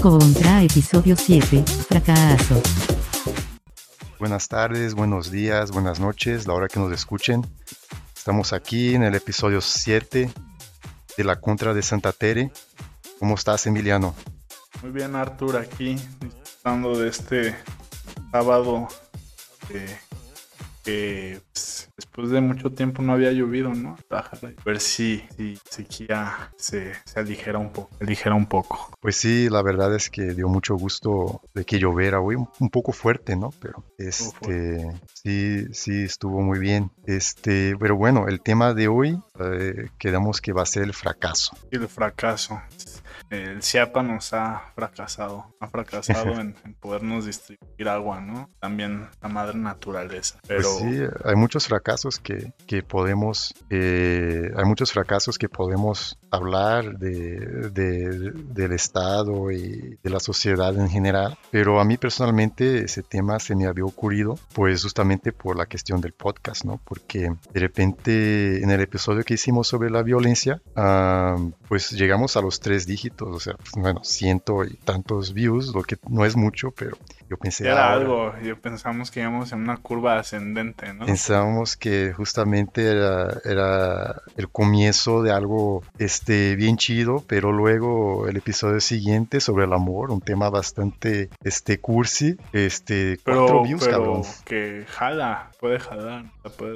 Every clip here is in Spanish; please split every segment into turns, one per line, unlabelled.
Contra episodio 7, fracaso.
Buenas tardes, buenos días, buenas noches, la hora que nos escuchen. Estamos aquí en el episodio 7 de la Contra de Santa Tere. ¿Cómo estás, Emiliano?
Muy bien, Artur, aquí disfrutando de este sábado eh, pues, después de mucho tiempo no había llovido, ¿no? A ver si, si sequía se, se aligera un poco, aligera un poco.
Pues sí, la verdad es que dio mucho gusto de que lloviera hoy, un poco fuerte, ¿no? Pero este sí, sí estuvo muy bien. Este, pero bueno, el tema de hoy eh, quedamos que va a ser el fracaso.
El fracaso el CIAPA nos ha fracasado, ha fracasado en, podernos distribuir agua, ¿no? También la madre naturaleza.
Pues pero sí, hay muchos fracasos que, que podemos, eh, hay muchos fracasos que podemos hablar de, del Estado y de la sociedad en general, pero a mí personalmente ese tema se me había ocurrido, pues justamente por la cuestión del podcast, ¿no? Porque de repente en el episodio que hicimos sobre la violencia, pues llegamos a los tres dígitos, o sea, pues, bueno, ciento y tantos views, lo que no es mucho, pero yo pensé...
Era algo, yo pensamos que íbamos en una curva ascendente, ¿no?
Pensábamos que justamente era, era el comienzo de algo este, bien chido, pero luego el episodio siguiente sobre el amor, un tema bastante este, cursi, este,
pero, views, pero que jala, puede jalar.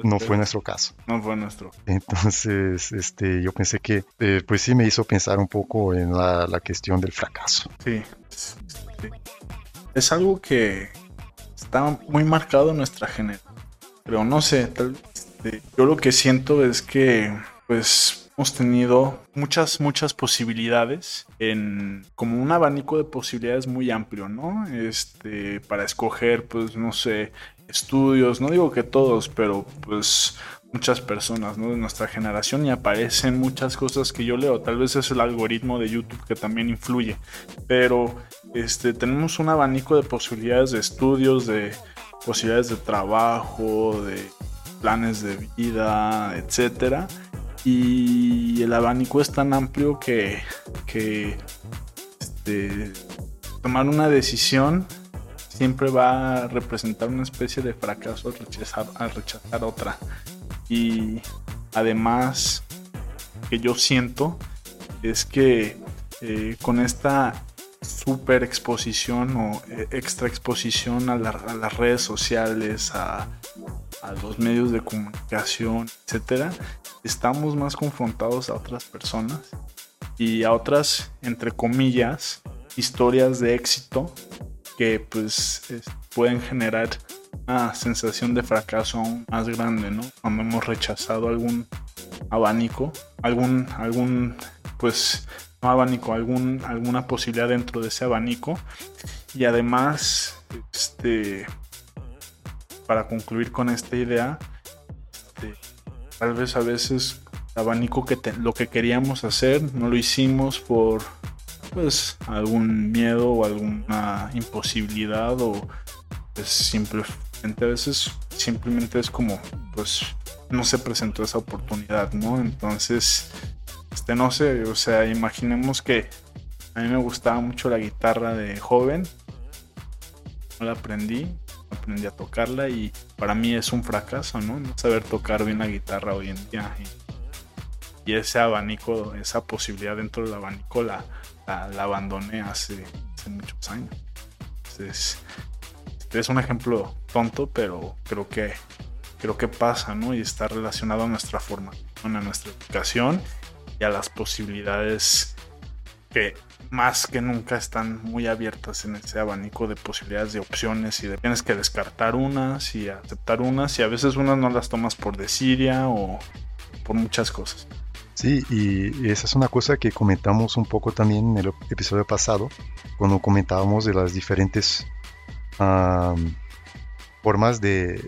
no fue nuestro caso.
No fue nuestro.
Entonces, este, yo pensé que, eh, pues sí me hizo pensar un poco en la, la cuestión del fracaso.
Sí, sí, Es algo que está muy marcado en nuestra generación. Pero no sé, tal, este, yo lo que siento es que, pues, hemos tenido muchas, muchas posibilidades en como un abanico de posibilidades muy amplio, ¿no? Este, para escoger, pues, no sé, estudios, no digo que todos, pero pues muchas personas. De nuestra generación y aparecen muchas cosas que yo leo. Tal vez es el algoritmo de YouTube que también influye, pero este, tenemos un abanico de posibilidades de estudios, de posibilidades de trabajo, de planes de vida, etcétera y el abanico es tan amplio que, este, tomar una decisión siempre va a representar una especie de fracaso al rechazar, al rechazar otra. Y además, que yo siento es que eh, con esta super exposición o eh, extra exposición a, a las redes sociales, a, a los medios de comunicación, etcétera, estamos más confrontados a otras personas y a otras, entre comillas, historias de éxito que pues pueden generar una sensación de fracaso aún más grande, ¿no? Cuando hemos rechazado algún abanico, algún, algún, pues, no abanico, algún, alguna posibilidad dentro de ese abanico. Y además, este, para concluir con esta idea, este, tal vez a veces abanico que lo que queríamos hacer no lo hicimos por pues algún miedo o alguna imposibilidad o pues simplemente a veces simplemente es como pues no se presentó esa oportunidad, ¿no? Entonces, este no sé, o sea, imaginemos que a mí me gustaba mucho la guitarra de joven, no la aprendí, aprendí a tocarla y para mí es un fracaso, ¿no? No saber tocar bien la guitarra hoy en día. Y, ese abanico, esa posibilidad dentro del abanico la, la, abandoné hace, muchos años. Entonces, es un ejemplo tonto, pero creo que, creo que pasa, ¿no? Y está relacionado a nuestra formación, a nuestra educación y a las posibilidades que más que nunca están muy abiertas en ese abanico de posibilidades de opciones y de, tienes que descartar unas y aceptar unas y a veces unas no las tomas por desidia o por muchas cosas.
Sí, y esa es una cosa que comentamos un poco también en el episodio pasado, cuando comentábamos de las diferentes formas de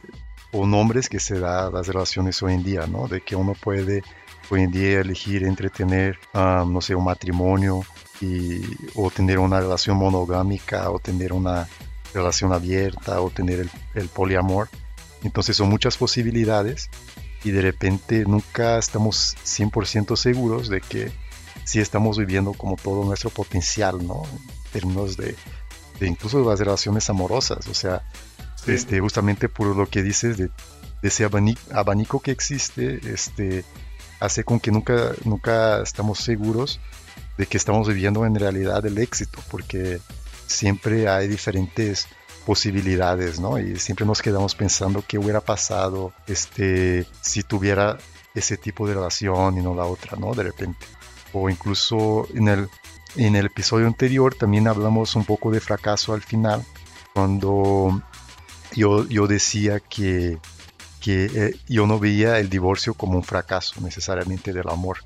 o nombres que se da a las relaciones hoy en día, ¿no? De que uno puede hoy en día elegir entre tener, no sé, un matrimonio y, o tener una relación monogámica o tener una relación abierta o tener el, el poliamor. Entonces son muchas posibilidades y de repente nunca estamos 100% seguros de que si estamos viviendo como todo nuestro potencial, ¿no? términos de, incluso de las relaciones amorosas, o sea, este, justamente por lo que dices de, ese abanico, que existe, este, hace con que nunca, nunca estamos seguros de que estamos viviendo en realidad el éxito, porque siempre hay diferentes posibilidades, ¿no? Y siempre nos quedamos pensando qué hubiera pasado este, si tuviera ese tipo de relación y no la otra, ¿no? De repente. O incluso en el, en el episodio anterior también hablamos un poco de fracaso al final, cuando yo, yo decía que, que eh, yo no veía el divorcio como un fracaso necesariamente del amor.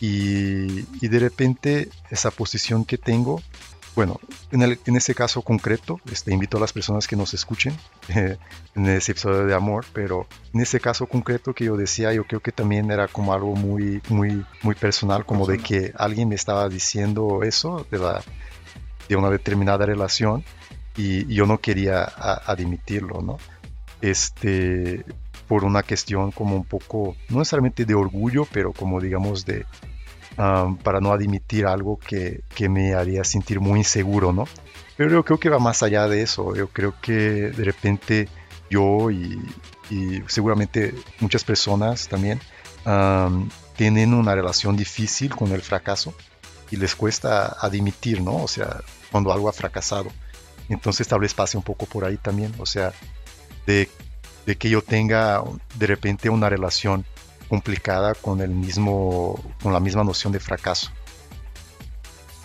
Y, y de repente esa posición que tengo bueno, en, el, en este caso concreto, este, invito a las personas que nos escuchen eh, en ese episodio de amor, pero en ese caso concreto que yo decía, yo creo que también era como algo muy, muy, muy personal, como de que alguien me estaba diciendo eso de, la, de una determinada relación y, yo no quería admitirlo, ¿no? Este, por una cuestión como un poco, no necesariamente de orgullo, pero como digamos de, para no admitir algo que, que, me haría sentir muy inseguro, ¿no? Pero yo creo que va más allá de eso. Yo creo que de repente yo y, seguramente muchas personas también tienen una relación difícil con el fracaso y les cuesta admitir, ¿no? O sea, cuando algo ha fracasado. Entonces tal vez pase un poco por ahí también, o sea, de que yo tenga de repente una relación complicada con el mismo con la misma noción de fracaso.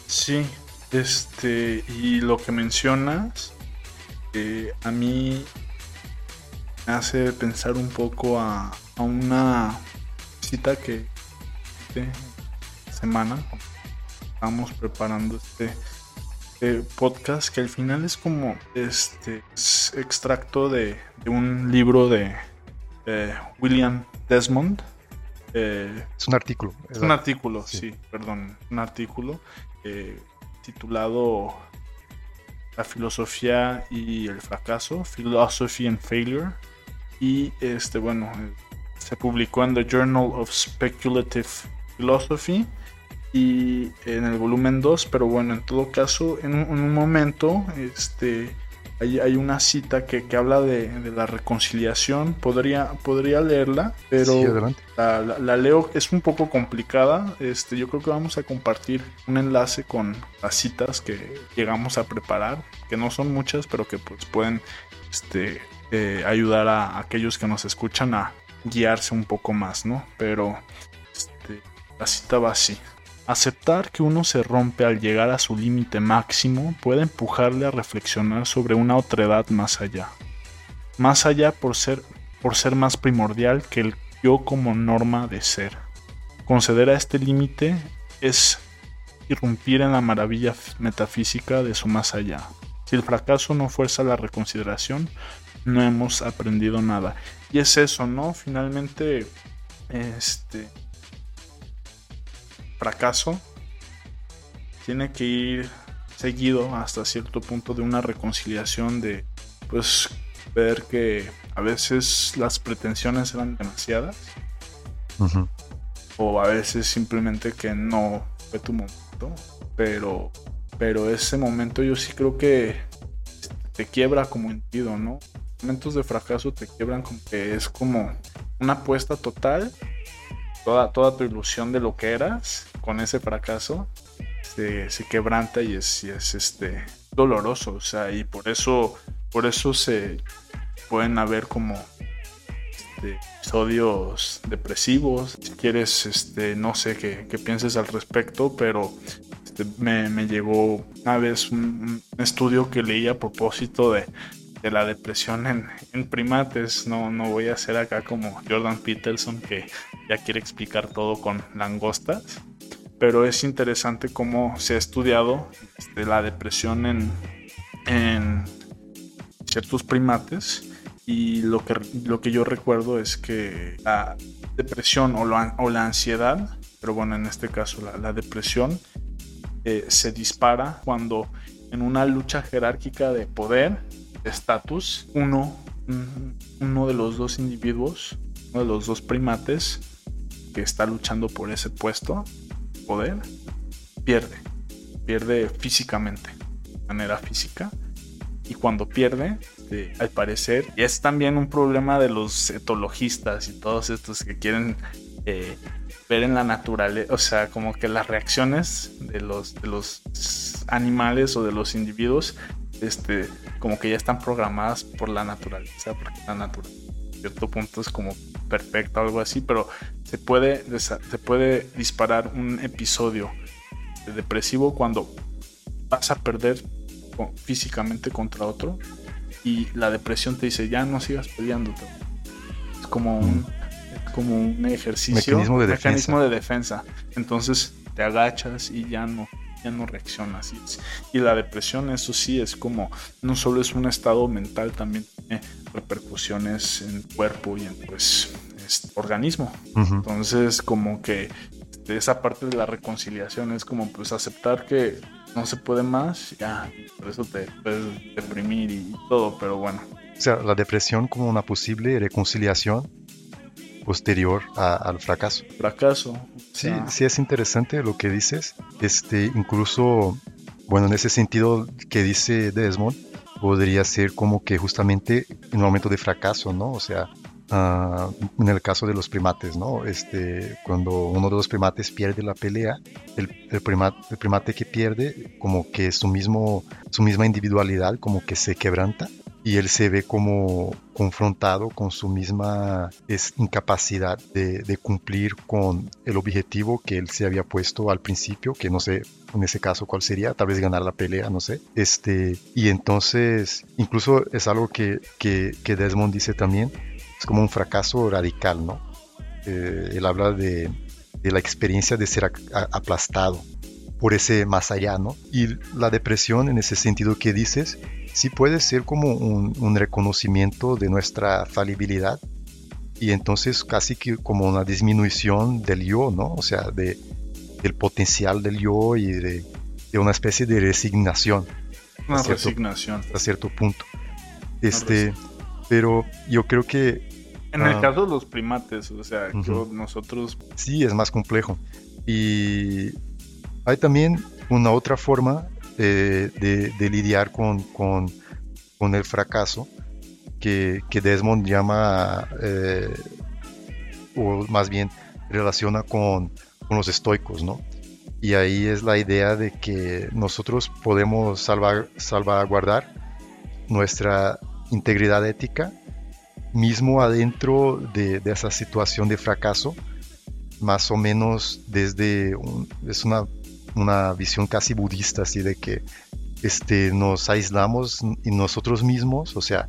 Sí, este y lo que mencionas eh, a mí me hace pensar un poco a, una cita que esta semana estamos preparando este, este, podcast que al final es como este extracto de, un libro de William Desmond
eh, es un artículo.
Es un artículo, sí. perdón. Un artículo eh, titulado La filosofía y el fracaso, Philosophy and Failure. Y este, bueno, se publicó en The Journal of Speculative Philosophy y en el volumen 2, pero bueno, en todo caso, en un, en un momento, este hay, una cita que, habla de, la reconciliación. Podría, podría leerla, pero la, leo, es un poco complicada. Este, yo creo que vamos a compartir un enlace con las citas que llegamos a preparar, que no son muchas, pero que pues, pueden este, eh, ayudar a, aquellos que nos escuchan a guiarse un poco más, ¿no? Pero este, la cita va así. Aceptar que uno se rompe al llegar a su límite máximo puede empujarle a reflexionar sobre una otra edad más allá. Más allá por ser, por ser más primordial que el yo como norma de ser. Conceder a este límite es irrumpir en la maravilla metafísica de su más allá. Si el fracaso no fuerza la reconsideración, no hemos aprendido nada. Y es eso, ¿no? Finalmente, este, fracaso tiene que ir seguido hasta cierto punto de una reconciliación de pues ver que a veces las pretensiones eran demasiadas o a veces simplemente que no fue tu momento pero pero ese momento yo sí creo que te quiebra como individuo no momentos de fracaso te quiebran como que es como una apuesta total toda, tu ilusión de lo que eras con ese fracaso se, quebranta y es, es este, doloroso. O sea, y por eso, por eso se pueden haber como este, episodios depresivos. Si quieres, este, no sé qué, pienses al respecto, pero este, me, me, llegó una vez un, estudio que leí a propósito de, de la depresión en, en, primates. No, no voy a hacer acá como Jordan Peterson que ya quiere explicar todo con langostas. Pero es interesante cómo se ha estudiado este, la depresión en, en ciertos primates. Y lo que, lo que yo recuerdo es que la depresión o la, o la ansiedad, pero bueno, en este caso la, la depresión, eh, se dispara cuando en una lucha jerárquica de poder estatus, uno, uno de los dos individuos, uno de los dos primates que está luchando por ese puesto, poder, pierde, pierde físicamente. manera física y cuando pierde, este, al parecer, es también un problema de los etologistas y todos estos que quieren eh, ver en la naturaleza, o sea, como que las reacciones de los, de los animales o de los individuos, este, como que ya están programadas por la naturaleza, porque la naturaleza cierto punto es como perfecta o algo así, pero se puede, se puede disparar un episodio depresivo cuando vas a perder físicamente contra otro y la depresión te dice ya no sigas peleando. Es como un, como un ejercicio,
mecanismo de,
mecanismo de defensa. Entonces te agachas y ya no, ya no reaccionas. Y, la depresión, eso sí, es como, no solo es un estado mental, también tiene repercusiones en el cuerpo y en pues este, organismo. Entonces, como que este, esa parte de la reconciliación es como pues aceptar que no se puede más, ya, por eso te puedes deprimir y todo, pero bueno.
O sea, la depresión como una posible reconciliación posterior al fracaso.
Fracaso.
Sí, sí es interesante lo que dices. Este, incluso, bueno, en ese sentido que dice Desmond, podría ser como que justamente en un momento de fracaso, ¿no? O sea, Ah, en el caso de los primates, ¿no? Este, cuando uno de los primates pierde la pelea, el, el, primate, el primate que pierde, como que su, mismo, su misma individualidad como que se quebranta y él se ve como confrontado con su misma incapacidad de, de, cumplir con el objetivo que él se había puesto al principio, que no sé en ese caso cuál sería, tal vez ganar la pelea, no sé. Este, y entonces, incluso es algo que, que, que Desmond dice también, es como un fracaso radical, ¿no? Eh, él habla de, de, la experiencia de ser aplastado por ese más allá, ¿no? Y la depresión, en ese sentido que dices, sí puede ser como un, un reconocimiento de nuestra falibilidad y entonces casi que como una disminución del yo, ¿no? O sea, de, del potencial del yo y de, de una especie de resignación.
Una resignación.
A cierto punto. Este, pero yo creo que...
En el ah, caso de los primates, o sea, nosotros...
Sí, es más complejo. Y hay también una otra forma de, lidiar con, con, con, el fracaso que, que Desmond llama, eh, o más bien relaciona con, con, los estoicos, ¿no? Y ahí es la idea de que nosotros podemos salvar, salvaguardar nuestra integridad ética, mismo adentro de, esa situación de fracaso, más o menos desde, es una, una, visión casi budista, así de que este, nos aislamos y nosotros mismos, o sea,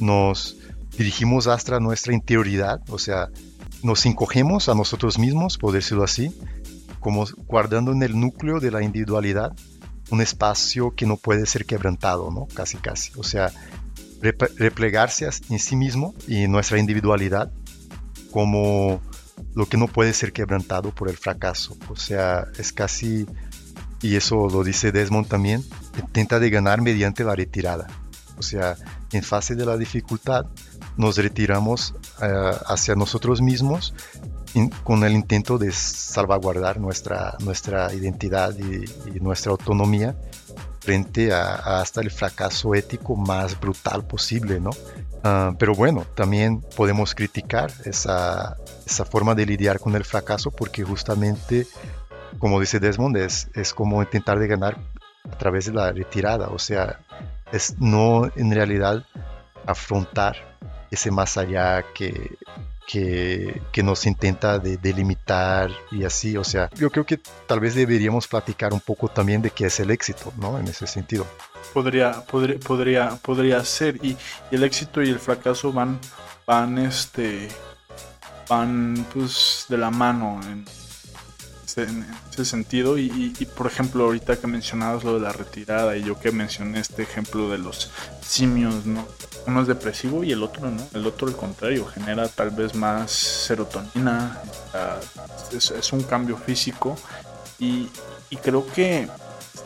nos dirigimos hasta nuestra interioridad, o sea, nos encogemos a nosotros mismos, por decirlo así, como guardando en el núcleo de la individualidad un espacio que no puede ser quebrantado, ¿no? Casi, casi. O sea, replegarse en sí mismo y nuestra individualidad como lo que no puede ser quebrantado por el fracaso. O sea, es casi, y eso lo dice Desmond también, intenta de ganar mediante la retirada. O sea, en fase de la dificultad nos retiramos eh, hacia nosotros mismos con el intento de salvaguardar nuestra, nuestra identidad y nuestra autonomía frente a, hasta el fracaso ético más brutal posible, ¿no? Ah, pero bueno, también podemos criticar esa, esa forma de lidiar con el fracaso porque justamente, como dice Desmond, es, es como intentar de ganar a través de la retirada, o sea, es no en realidad afrontar ese más allá que, que, que, nos intenta de, delimitar y así. O sea, yo creo que tal vez deberíamos platicar un poco también de qué es el éxito, ¿no? En ese sentido.
Podría, podría, podría, podría ser. Y, el éxito y el fracaso van, van, este, van, pues, de la mano en, en ese sentido. Y, por ejemplo, ahorita que mencionabas lo de la retirada y yo que mencioné este ejemplo de los simios, ¿no? Uno es depresivo y el otro no. El otro, al contrario, genera tal vez más serotonina. Es, un cambio físico. Y, y creo que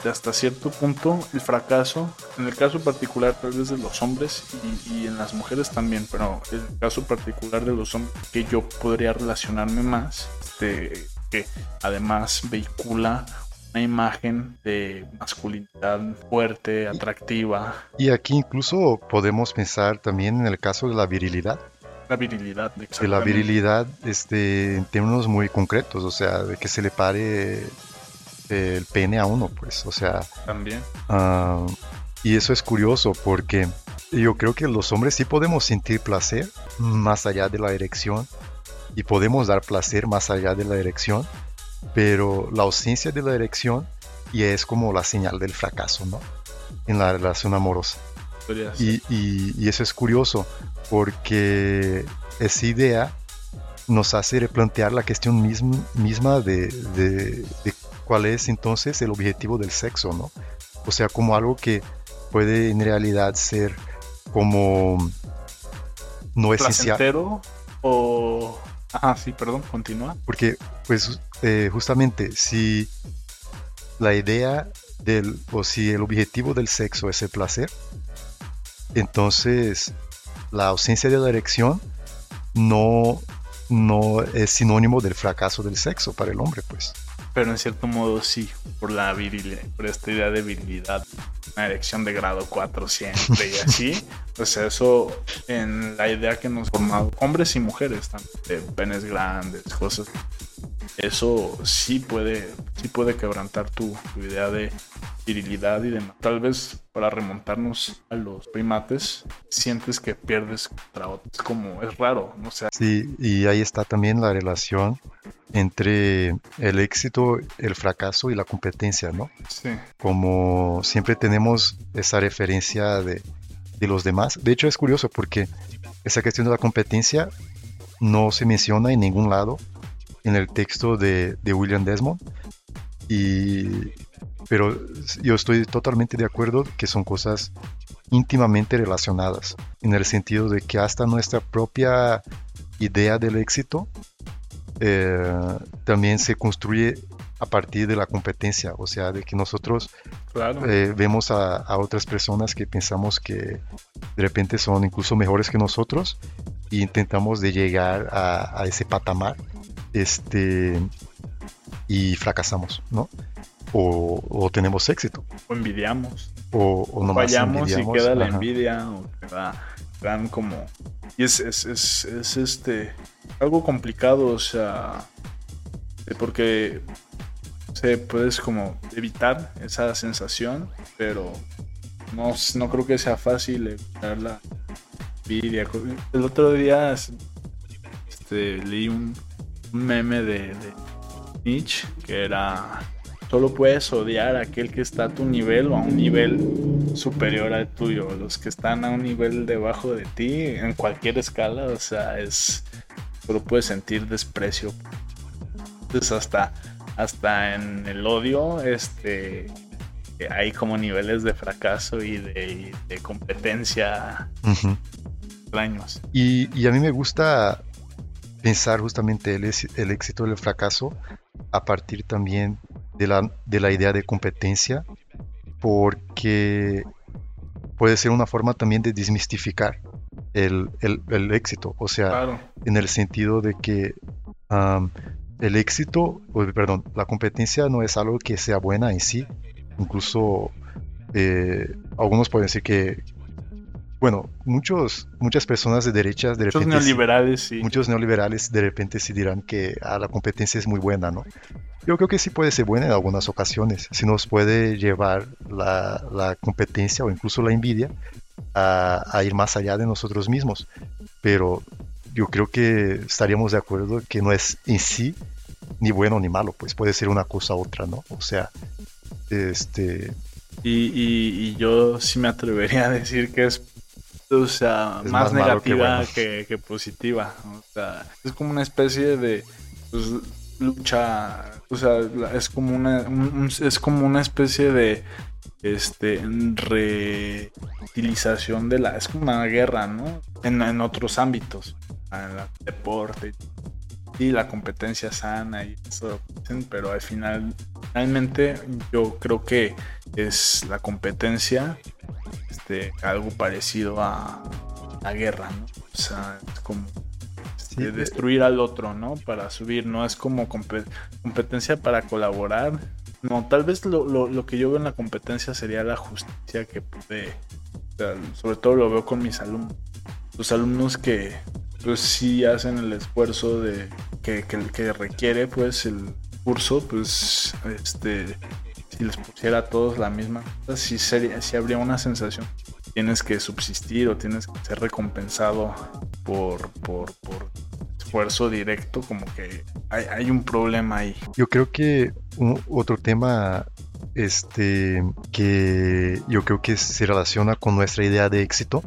hasta cierto punto el fracaso, en el caso particular tal vez de los hombres y, y, en las mujeres también, pero el caso particular de los hombres que yo podría relacionarme más, este, que además vehicula una imagen de masculinidad fuerte, atractiva.
Y aquí incluso podemos pensar también en el caso de la virilidad.
La virilidad,
De la
exactamente.
virilidad este, en términos muy concretos, o sea, de que se le pare el pene a uno, pues, o sea,
También.
Ah, y eso es curioso porque yo creo que los hombres sí podemos sentir placer más allá de la erección y podemos dar placer más allá de la erección, pero la ausencia de la erección ya es como la señal del fracaso, ¿no? En la relación amorosa. Y, y- y eso es curioso porque esa idea nos hace replantear la cuestión mism- misma de, de- de cuál es entonces el objetivo del sexo, ¿no? O sea, como algo que puede en realidad ser como no esencial,
o... Ajá, sí, perdón, continúa.
porque pues eh, justamente si la idea del, o si el objetivo del sexo es el placer, entonces la ausencia de la erección no, no es sinónimo del fracaso del sexo para el hombre, pues.
Pero en cierto modo sí, por la virilidad, por esta idea de virilidad, una erección de grado 4 siempre y así. Pues eso en la idea que nos formado hombres y mujeres, tanto de penes grandes, cosas. Eso sí puede, sí puede quebrantar tu, tu idea de virilidad y demás. Tal vez para remontarnos a los primates, sientes que pierdes contra otros. Como es raro, ¿no? Sea,
Sí, y ahí está también la relación entre el éxito, el fracaso y la competencia, ¿no?
sí,
como siempre tenemos esa referencia de, de los demás. De hecho, es curioso porque esa cuestión de la competencia no se menciona en ningún lado en el texto de, de William Desmond. Y, pero yo estoy totalmente de acuerdo que son cosas íntimamente relacionadas, en el sentido de que hasta nuestra propia idea del éxito eh, también se construye a partir de la competencia, o sea, de que nosotros
claro.
eh, vemos a, a otras personas que pensamos que de repente son incluso mejores que nosotros e intentamos de llegar a, a ese patamar este y fracasamos, ¿no? O, o tenemos éxito,
o envidiamos.
o, o nomás
fallamos y
envidiamos,
queda la
ajá.
envidia o queda, quedan como y es, es, es, es, este algo complicado o sea eh, porque se puedes como evitar esa sensación pero no, no creo que sea fácil evitar la envidia el otro día este, leí un, un meme de, de Nietzsche que era solo puedes odiar a aquel que está a tu nivel o a un nivel superior al tuyo. Los que están a un nivel debajo de ti, en cualquier escala, o sea, es. Solo puedes sentir desprecio. Entonces, hasta, hasta en el odio, este. Hay como niveles de fracaso y de, competencia extraños.
Y, y a mí me gusta pensar justamente el, el éxito y el fracaso a partir también de la, de la idea de competencia, porque puede ser una forma también de desmistificar el, el- el éxito, o sea,
Claro.
en el sentido de que el éxito, perdón, la competencia no es algo que sea buena en sí, incluso eh, algunos pueden decir que, bueno, muchos, muchas personas de derechas de
Muchos
repente
neoliberales, sí.
muchos neoliberales de repente sí dirán que ah, la competencia es muy buena, ¿no? Yo creo que sí puede ser buena en algunas ocasiones, si nos puede llevar la, la competencia o incluso la envidia a, a ir más allá de nosotros mismos, pero yo creo que estaríamos de acuerdo que no es en sí ni bueno ni malo, pues puede ser una cosa u otra, ¿no? O sea, este,
Y, y- y yo sí me atrevería a decir que es, o sea, más,
más malo que
negativa
bueno.
que, que positiva. O sea, es como una especie de pues, lucha, o sea, es como una, un- un- es como una especie de este reutilización de la, es como una guerra, ¿no? En, en otros ámbitos, en el deporte y la competencia sana y eso, pero al final realmente yo creo que es la competencia este, algo parecido a la guerra, ¿no? O sea, es como
sí,
de destruir al otro, ¿no? Para subir, no es como compe- competencia para colaborar, No, tal vez lo, lo, lo que yo veo en la competencia sería la justicia que o sea, sobre todo lo veo con mis alumnos. Los alumnos que pues sí hacen el esfuerzo de que, que, requiere pues el curso, pues este si les pusiera a todos la misma cosa, sí, sería, sí habría una sensación. Tienes que subsistir o tienes que ser recompensado por, por, por esfuerzo directo, como que hay, hay un problema ahí.
Yo creo que un- otro tema este, que yo creo que se relaciona con nuestra idea de éxito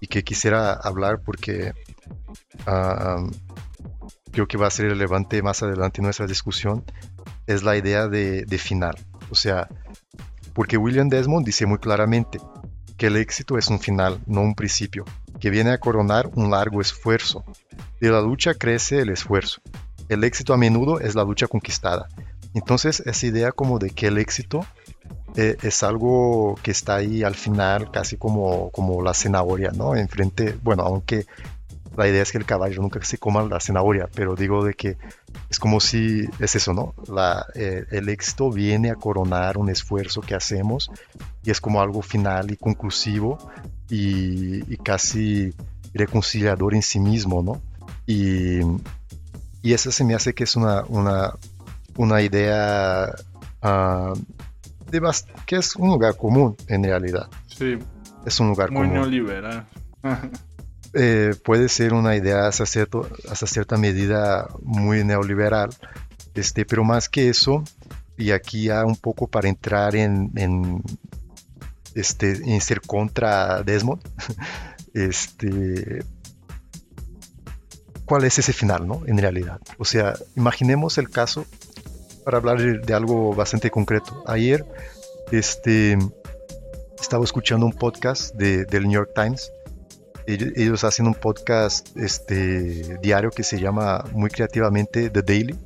y que quisiera hablar porque ah, creo que va a ser relevante más adelante en nuestra discusión es la idea de, de final. O sea, porque William Desmond dice muy claramente que el éxito es un final, no un principio, que viene a coronar un largo esfuerzo. De la lucha crece el esfuerzo. El éxito a menudo es la lucha conquistada. Entonces, esa idea como de que el éxito eh, es algo que está ahí al final, casi como, como la zanahoria, ¿no? Enfrente, bueno, aunque la idea es que el caballo nunca se coma la zanahoria, pero digo de que es como si, es eso, ¿no? La, eh, el éxito viene a coronar un esfuerzo que hacemos y es como algo final y conclusivo y, y casi reconciliador en sí mismo, ¿no? Y, y eso se me hace que es una, una, una idea ah, de que es un lugar común en realidad.
Sí,
Es un lugar
muy
común.
neoliberal.
Eh, puede ser una idea hasta, cierto, cierta medida muy neoliberal, este, pero más que eso, y aquí ya un poco para entrar en, en, este, en ser contra Desmond, este, ¿cuál es ese final, no? En realidad. O sea, imaginemos el caso para hablar de, de algo bastante concreto. Ayer, este, estaba escuchando un podcast de, del New York Times ellos, ellos hacen un podcast este, diario que se llama muy creativamente The Daily,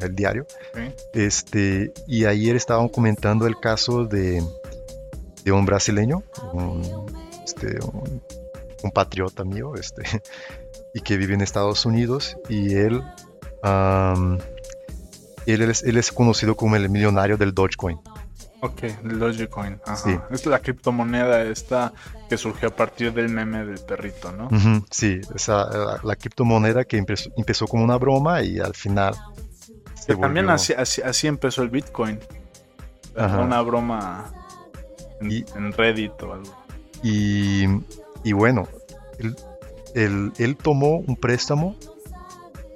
el diario. Este, y ayer estaban comentando el caso de, de un brasileño, un, este, un, un patriota mío, este, y que vive en Estados Unidos. Y él, am, él, es, él es conocido como el millonario del Dogecoin.
Ok, Dogecoin. Ajá.
Sí.
Es la criptomoneda esta que surgió a partir del meme del perrito, ¿no?
Sí, esa, la, la criptomoneda que empezó, empezó como una broma y al final se
también así, así, así empezó el Bitcoin.
Ajá.
Una broma en,
Y-
en Reddit o algo.
Y, y bueno, él, él- él tomó un préstamo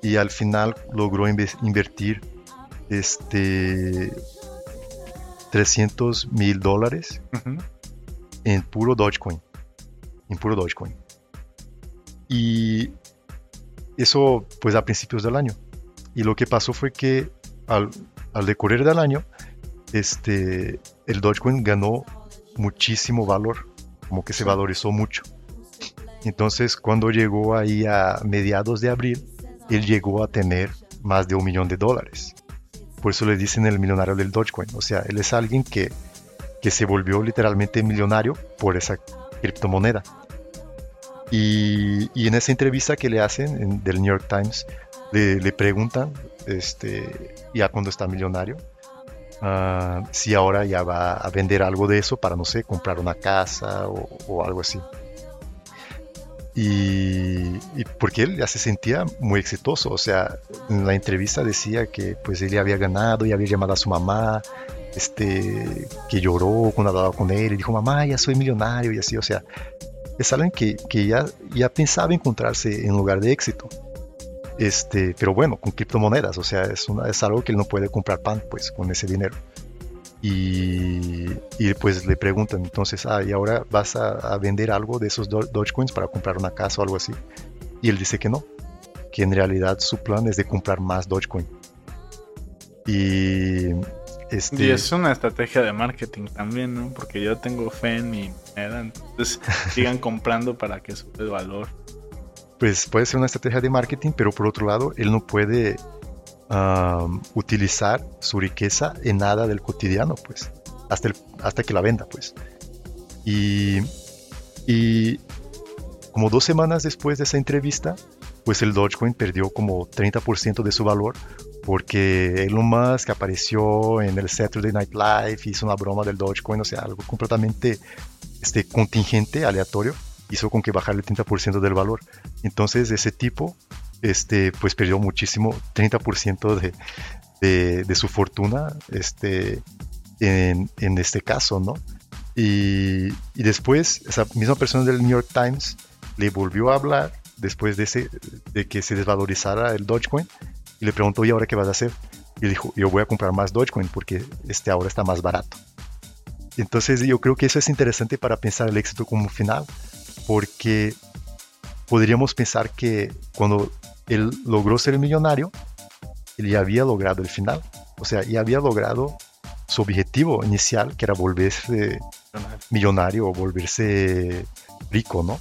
y al final logró inve- invertir este 300 mil dólares en puro Dogecoin. En puro Dogecoin. Y eso pues a principios del año. Y lo que pasó fue que al, al decorrer del año, este, el Dogecoin ganó muchísimo valor, como que se valorizó mucho. Entonces cuando llegó ahí a mediados de abril, él llegó a tener más de un millón de dólares. Por eso le dicen el millonario del Dogecoin. O sea, él es alguien que, que se volvió literalmente millonario por esa criptomoneda. Y, y en esa entrevista que le hacen en- del New York Times, le, le preguntan, este, ya cuando está millonario, ah, si ahora ya va a vender algo de eso para, no sé, comprar una casa o, o algo así. Y, porque él ya se sentía muy exitoso, o sea, en la entrevista decía que pues él había ganado y había llamado a su mamá, este, que lloró cuando hablaba con él y dijo, mamá, ya soy millonario y así, o sea, es alguien que, que ya, ya pensaba encontrarse en un lugar de éxito. Este, pero bueno, con criptomonedas, o sea, es, es algo que él no puede comprar pan, pues, con ese dinero. Y, y pues le preguntan, entonces, ah, ¿y ahora vas a, a vender algo de esos do- Dogecoins para comprar una casa o algo así? Y él dice que no, que en realidad su plan es de comprar más Dogecoin. Y este,
Y es una estrategia de marketing también, ¿no? Porque yo tengo fe en mi moneda, entonces sigan comprando para que sube el valor.
pues puede ser una estrategia de marketing, pero por otro lado, él no puede utilizar su riqueza en nada del cotidiano, pues, hasta, hasta que la venda, pues. Y, y como dos semanas después de esa entrevista, pues el Dogecoin perdió como 30% de su valor porque Elon Musk apareció en el Saturday Night Live, hizo una broma del Dogecoin, o sea, algo completamente este, contingente, aleatorio, hizo con que bajara el 30% del valor. Entonces ese tipo este, pues perdió muchísimo, 30% de, de, de, su fortuna este, en, en, este caso, ¿no? Y, y, después esa misma persona del New York Times le volvió a hablar después de, ese, de que se desvalorizara el Dogecoin y le preguntó, ¿y ahora qué vas a hacer? Y dijo, yo voy a comprar más Dogecoin porque este ahora está más barato. Entonces yo creo que eso es interesante para pensar el éxito como final, porque podríamos pensar que cuando él logró ser millonario, él ya había logrado el final, o sea, ya había logrado su objetivo inicial, que era volverse millonario o volverse rico, ¿no?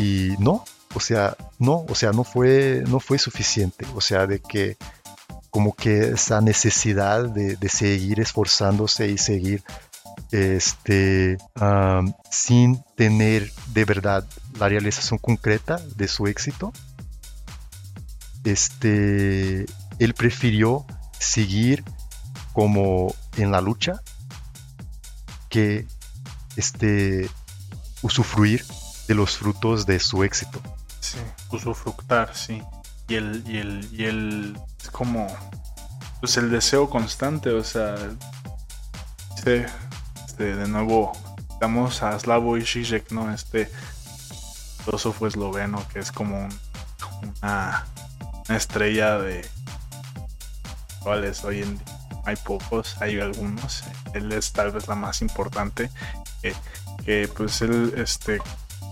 Y no, o sea, no, o sea, no fue, no fue suficiente, o sea, de que como que esa necesidad de, seguir esforzándose y seguir este, sin tener de verdad la realización concreta de su éxito, este, él prefirió seguir como en la lucha que este, usufruir de los frutos de su éxito.
Sí, usufructar, sí. Y el, y el, y el, es como, pues el deseo constante, o sea, este, de nuevo, damos a Slavoj Žižek, ¿no? Este filósofo esloveno que es como una, una, estrella de cuales hoy en día hay pocos, hay algunos. Él es tal vez la más importante. Que, pues él este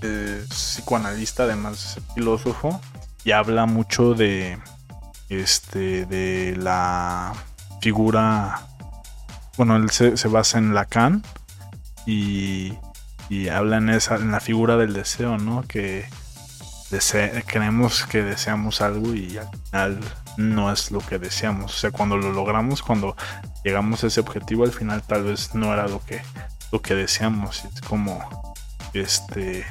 es psicoanalista, además filósofo, y habla mucho de este de la figura bueno, él se, basa en Lacan y, y habla en, esa, en la figura del deseo, ¿no? Que dese creemos que deseamos algo y al final no es lo que deseamos. O sea, cuando lo logramos, cuando llegamos a ese objetivo, al final tal vez no era lo que, lo que deseamos. Es como este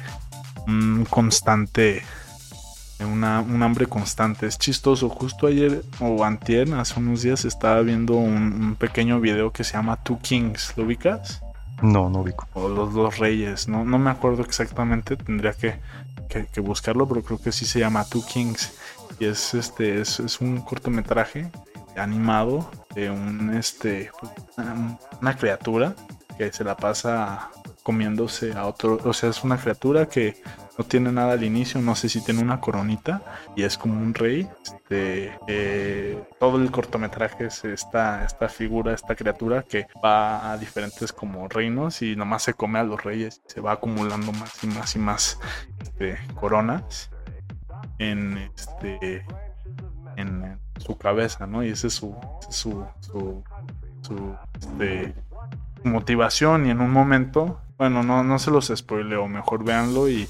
un constante un hambre constante. Es chistoso. Justo ayer o antier, hace unos días, estaba viendo un, un, pequeño video que se llama Two Kings. ¿Lo ubicas?
No, no ubico.
O Los Dos Reyes. No, no me acuerdo exactamente. Tendría que, buscarlo, pero creo que sí se llama Two Kings. Y es este es, es un cortometraje animado de un este una, una criatura que se la pasa comiéndose a otro, o sea, es una criatura que no tiene nada al inicio, no sé si tiene una coronita y es como un rey. Este, eh, todo el cortometraje es esta, esta figura, esta criatura que va a diferentes como reinos y nomás se come a los reyes, se va acumulando más y más y más este, coronas en este en su cabeza, ¿no? Y ese es su, su, su, su este, motivación y en un momento bueno, no, no se los spoileo, mejor véanlo y,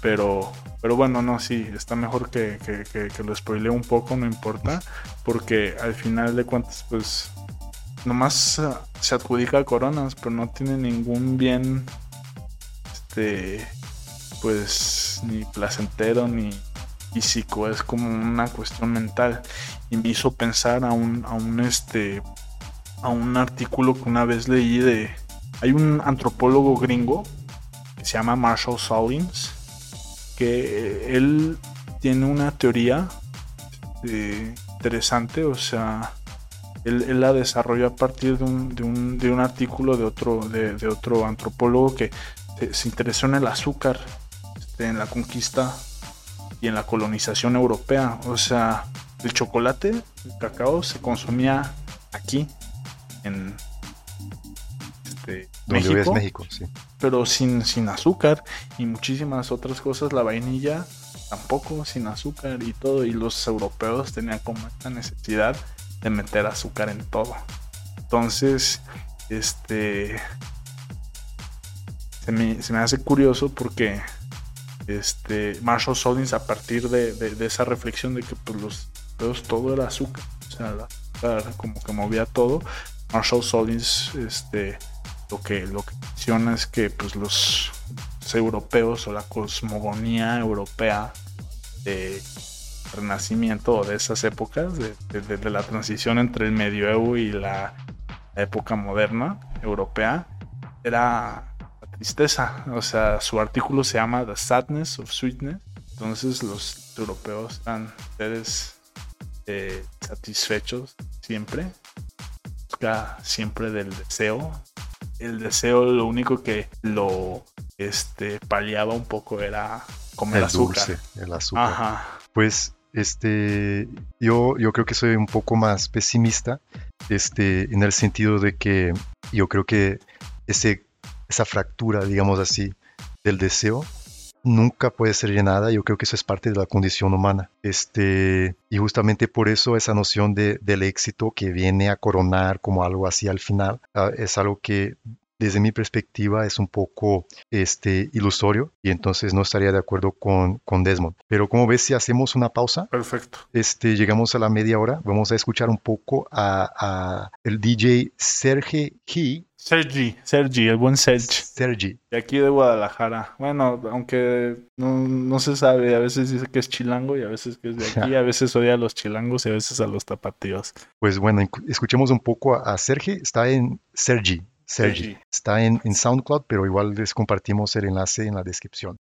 pero, pero bueno, no, sí, está mejor que, que, que, que lo spoilee un poco, no importa. Porque al final de cuentas, pues, nomás se adjudica coronas, pero no tiene ningún bien, este, pues, ni placentero, ni físico. Es como una cuestión mental. Y me hizo pensar a un, a un, este, a un artículo que una vez leí de... Hay un antropólogo gringo que se llama Marshall Solins que él tiene una teoría eh, interesante, o sea, él, la desarrolló a partir de un, de un, de un artículo de otro, de, otro antropólogo que se, se interesó en el azúcar, este, en la conquista y en la colonización europea. O sea, el chocolate, el cacao se consumía aquí, en este,
México, es México sí.
pero sin, sin azúcar y muchísimas otras cosas. La vainilla tampoco sin azúcar y todo. Y los europeos tenían como esta necesidad de meter azúcar en todo. Entonces, este se me, se me hace curioso porque este Marshall Solins a partir de, de, de, esa reflexión de que pues los europeos todo era azúcar, o sea, el azúcar como que movía todo. Marshall Solins este lo que, lo que menciona es que pues, los, europeos o la cosmogonía europea de renacimiento de esas épocas, de, la transición entre el medioevo y la, época moderna europea, era la tristeza. O sea, su artículo se llama The Sadness of Sweetness. Entonces los europeos eran seres eh, satisfechos siempre. Busca siempre del deseo. El deseo lo único que lo este, paliaba un poco era comer
El
azúcar.
dulce, el azúcar.
Ajá.
Pues este, yo, yo creo que soy un poco más pesimista, este, en el sentido de que yo creo que ese, esa fractura, digamos así, del deseo nunca puede ser llenada. Yo creo que eso es parte de la condición humana. Este, y justamente por eso esa noción de, del éxito que viene a coronar como algo así al final, ah, es algo que desde mi perspectiva es un poco este, ilusorio y entonces no estaría de acuerdo con, con Desmond. Pero como ves, si hacemos una pausa,
Perfecto.
este, llegamos a la media hora, vamos a escuchar un poco a, a el DJ Serge He,
Sergi, Sergi, el buen Sergi.
Sergi,
De aquí de Guadalajara. Bueno, aunque no, no se sabe, a veces dice que es chilango y a veces que es de aquí, a veces odia a los chilangos y a veces a los tapatíos.
Pues bueno, escuchemos un poco a, a Serge, está en Sergi, Sergi,
Sergi.
está en, en SoundCloud, pero igual les compartimos el enlace en la descripción.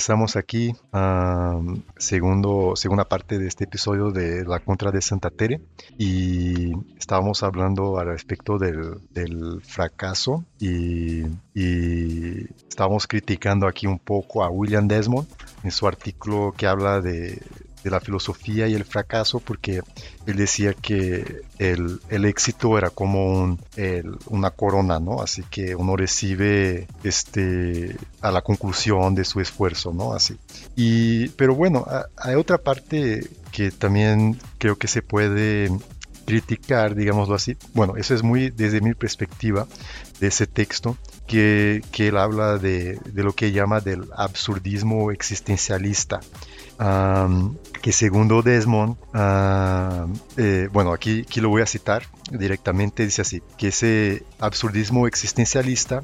Regresamos aquí a segundo, segunda parte de este episodio de la contra de Santa Tere. Y estábamos hablando al respecto del, del fracaso y, y estábamos criticando aquí un poco a William Desmond en su artículo que habla de, de la filosofía y el fracaso porque él decía que el, el éxito era como un, una corona, ¿no? Así que uno recibe este, a la conclusión de su esfuerzo, ¿no? Así. Y, pero bueno, hay otra parte que también creo que se puede criticar, digámoslo así. Bueno, eso es muy desde mi perspectiva de ese texto, que, que él habla de, de, lo que llama del absurdismo existencialista. Que segundo Desmond, eh, bueno, aquí, aquí lo voy a citar directamente, dice así, que ese absurdismo existencialista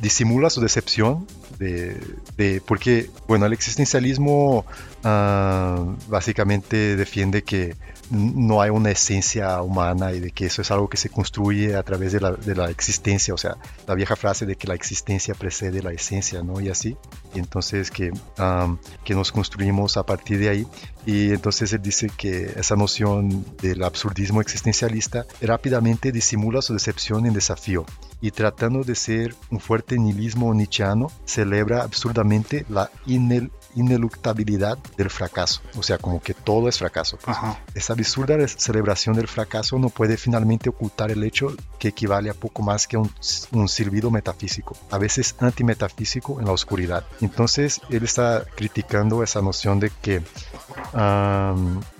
disimula su decepción de, de, porque, bueno, el existencialismo básicamente defiende que no hay una esencia humana y de que eso es algo que se construye a través de la, de la existencia, o sea, la vieja frase de que la existencia precede la esencia, ¿no? Y así, entonces que, que nos construimos a partir de ahí. Y entonces él dice que esa noción del absurdismo existencialista rápidamente disimula su decepción en desafío y tratando de ser un fuerte nihilismo nietzscheano, celebra absurdamente la inel ineluctabilidad del fracaso, o sea, como que todo es fracaso. Esa absurda celebración del fracaso no puede finalmente ocultar el hecho que equivale a poco más que un, un silbido metafísico, a veces antimetafísico en la oscuridad. Entonces, él está criticando esa noción de que,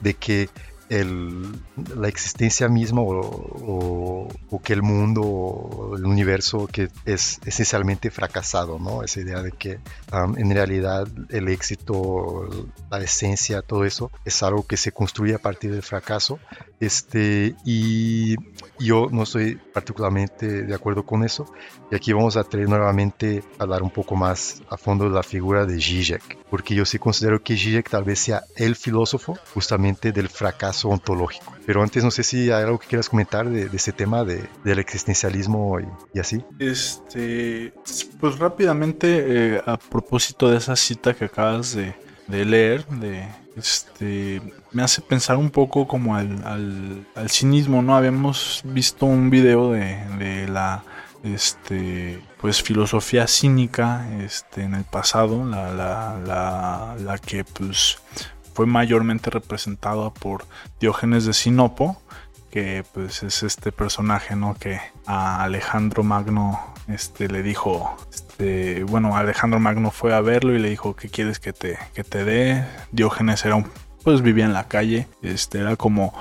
de que el, la existencia misma o, que el mundo o el universo que es esencialmente fracasado, ¿no? Esa idea de que en realidad el éxito, la esencia, todo eso es algo que se construye a partir del fracaso. Este, y yo no estoy particularmente de acuerdo con eso. Y aquí vamos a tener nuevamente a hablar un poco más a fondo de la figura de Zizek, porque yo sí considero que Zizek tal vez sea el filósofo justamente del fracaso ontológico. Pero antes no sé si hay algo que quieras comentar de, ese tema de, del existencialismo y, así.
Este, pues rápidamente, eh, a propósito de esa cita que acabas de, leer, de este me hace pensar un poco como al, al, cinismo, ¿no? Habíamos visto un video de, de, la este pues filosofía cínica este en el pasado, la, la, la, la que pues fue mayormente representada por Diógenes de Sinopo, que pues es este personaje, ¿no? Que a Alejandro Magno este, le dijo, este, bueno, Alejandro Magno fue a verlo y le dijo, ¿qué quieres que te, que te dé? Diógenes era un, pues vivía en la calle, este, era como,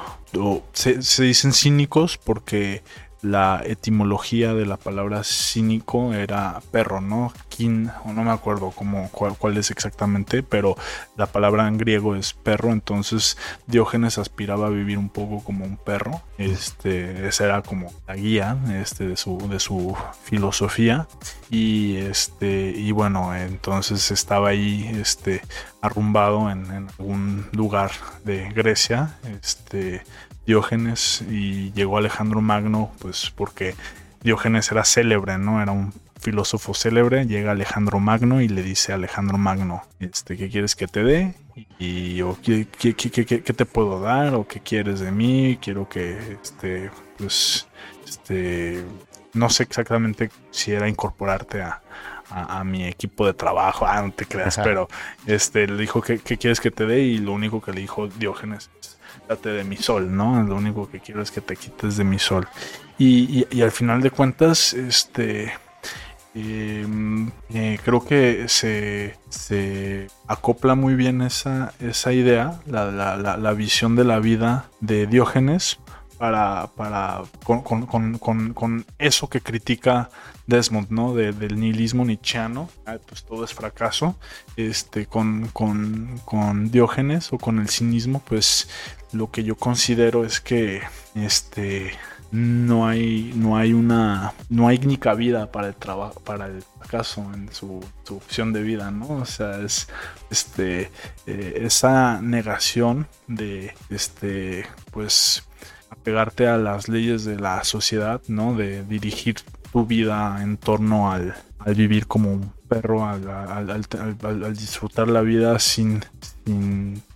se, se dicen cínicos porque la etimología de la palabra cínico era perro, ¿no? O no me acuerdo cómo, cuál, es exactamente, pero la palabra en griego es perro, entonces Diógenes aspiraba a vivir un poco como un perro. Este, esa era como la guía este, de, su, de su filosofía. Y este, y bueno, entonces estaba ahí este, arrumbado en, en algún lugar de Grecia. Este, Diógenes y llegó Alejandro Magno, pues porque Diógenes era célebre, ¿no? Era un filósofo célebre, llega Alejandro Magno y le dice a Alejandro Magno, este, ¿qué quieres que te dé? Y, o ¿qué, qué, qué, te puedo dar? ¿O qué quieres de mí? Quiero que, este, pues, este, no sé exactamente si era incorporarte a, a, mi equipo de trabajo, ah, no te creas, pero, este, le dijo, ¿qué, ¿qué quieres que te dé? Y lo único que le dijo Diógenes date de mi sol, ¿no? Lo único que quiero es que te quites de mi sol. Y, al final de cuentas, este... Em, eh, creo que se, se, acopla muy bien esa, esa idea, la, la, la, visión de la vida de Diógenes para, para con, con, con, con, eso que critica Desmond, ¿no? del nihilismo nietzscheano, ah, pues todo es fracaso. Este, con, con, Diógenes o con el cinismo, pues lo que yo considero es que este no hay no hay una no hay ni cabida para el trabajo para el fracaso en su, opción de vida no o sea es este eh, esa negación de este pues apegarte a las leyes de la sociedad no de dirigir tu vida en torno al, al vivir como un perro, al, al, disfrutar la vida sin,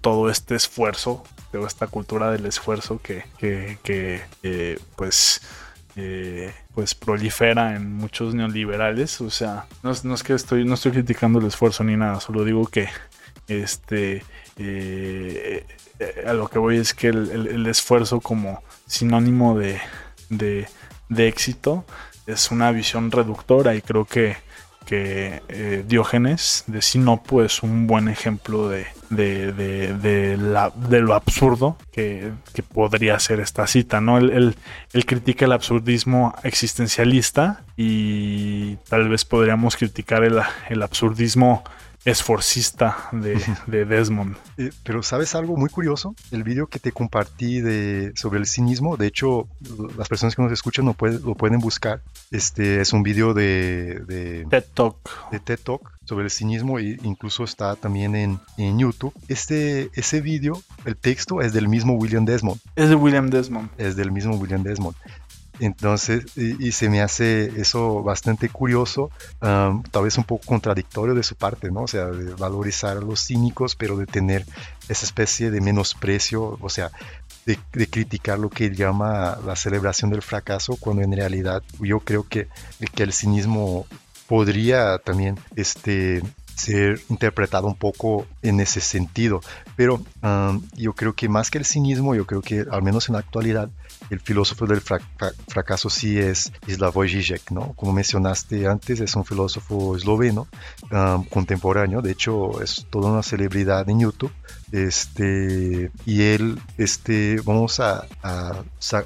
todo este esfuerzo, esta cultura del esfuerzo que, que, eh, pues... Eh, pues prolifera en muchos neoliberales. O sea no, no, es que estoy no estoy criticando el esfuerzo ni nada solo digo que Este, eh, a lo que voy es que el, esfuerzo como sinónimo de, de, éxito es una visión reductora y creo que, que eh, Diógenes de Sinopo es un buen ejemplo de, de, la, de lo absurdo que, podría ser esta cita, ¿no? Él, critica el absurdismo existencialista y tal vez podríamos criticar el, el absurdismo esforcista de, de Desmond.
Eh, pero sabes algo muy curioso, el vídeo que te compartí de, sobre el cinismo, de hecho las personas que nos escuchan lo, lo pueden buscar, este es un vídeo de, de
TED Talk.
De TED Talk sobre el cinismo e incluso está también en, en YouTube. Este, ese vídeo, el texto es del mismo William Desmond.
Es de William Desmond.
Es del mismo William Desmond. Entonces, y, se me hace eso bastante curioso, tal vez un poco contradictorio de su parte, ¿no? O sea, de valorizar a los cínicos, pero de tener esa especie de menosprecio, o sea, de, criticar lo que él llama la celebración del fracaso, cuando en realidad yo creo que, que el cinismo podría también este, ser interpretado un poco en ese sentido. Pero yo creo que más que el cinismo, yo creo que al menos en la actualidad, el filósofo del fracaso sí es Slavoj Žižek, ¿no? Como mencionaste antes, es un filósofo esloveno contemporáneo, de hecho es toda una celebridad en YouTube. Este, y él, este, vamos a,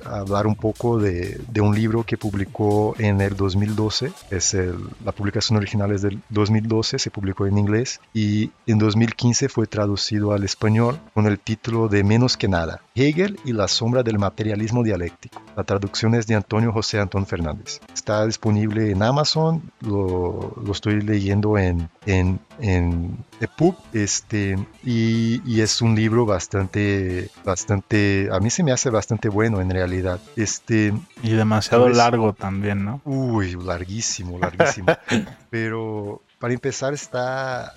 hablar un poco de, un libro que publicó en el 2012, es la publicación original es del 2012, se publicó en inglés y en 2015 fue traducido al español con el título de Menos que nada, Hegel y la sombra del materialismo dialéctico. La traducción es de Antonio José Antón Fernández. Está disponible en Amazon, lo, estoy leyendo en, en, en EPUB, este, y, es un libro bastante, bastante, a mí se me hace bastante bueno en realidad. Este,
y demasiado largo también, ¿no?
Uy, larguísimo, larguísimo. Pero para empezar está,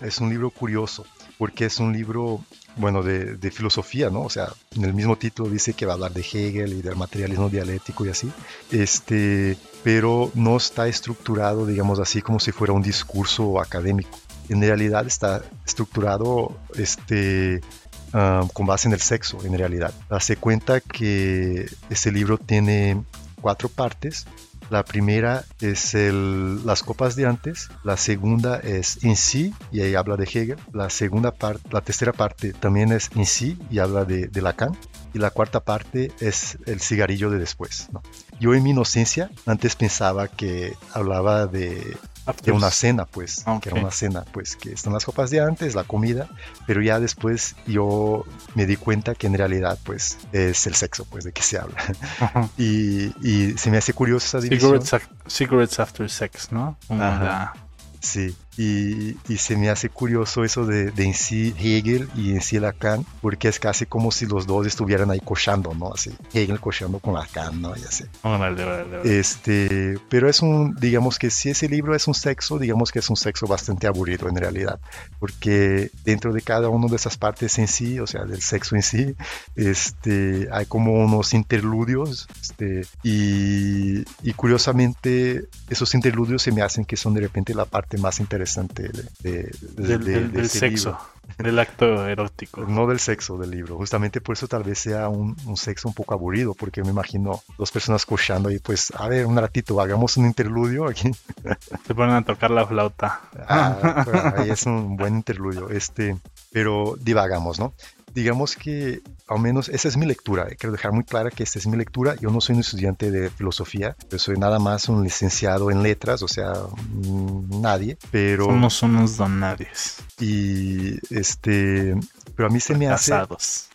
es un libro curioso, porque es un libro bueno, de, filosofía, ¿no? O sea, en el mismo título dice que va a hablar de Hegel y del materialismo dialéctico y así, este, pero no está estructurado, digamos así, como si fuera un discurso académico. En realidad está estructurado, este, con base en el sexo, en realidad. Hace cuenta que ese libro tiene cuatro partes la primera es el, las copas de antes, la segunda es en sí, y ahí habla de Hegel, la segunda parte, la tercera parte también es en sí y habla de, de Lacan, y la cuarta parte es el cigarrillo de después. Yo en mi inocencia antes pensaba que hablaba de de una cena, pues, que era una cena, pues, que están las copas de antes, la comida, pero ya después yo me di cuenta que en realidad, pues, es el sexo, pues, de que se habla. y, y, se me hace curioso esa división.
Cigarettes, after sex, ¿no?
Sí, y, se me hace curioso eso de, en sí Hegel y en sí Lacan, porque es casi como si los dos estuvieran ahí cochando, ¿no? Así, Hegel cochando con Lacan, ¿no? Y así. Este, pero es un, digamos que si ese libro es un sexo, digamos que es un sexo bastante aburrido en realidad, porque dentro de cada una de esas partes en sí, o sea, del sexo en sí, este, hay como unos interludios, este, y, y curiosamente esos interludios se me hacen que son de repente la parte más interesante de,
del, sexo, del acto erótico.
No del sexo del libro, justamente por eso tal vez sea un, sexo un poco aburrido, porque me imagino dos personas cochando y pues, a ver, un ratito, hagamos un interludio aquí.
Se ponen a tocar la flauta.
Ah, ahí es un buen interludio, este, pero divagamos, ¿no? Digamos que al menos esa es mi lectura. Quiero dejar muy clara que esta es mi lectura. Yo no soy un estudiante de filosofía, yo soy nada más un licenciado en letras, o sea, mm, nadie, pero...
Somos unos don
Y este, pero a mí se me hace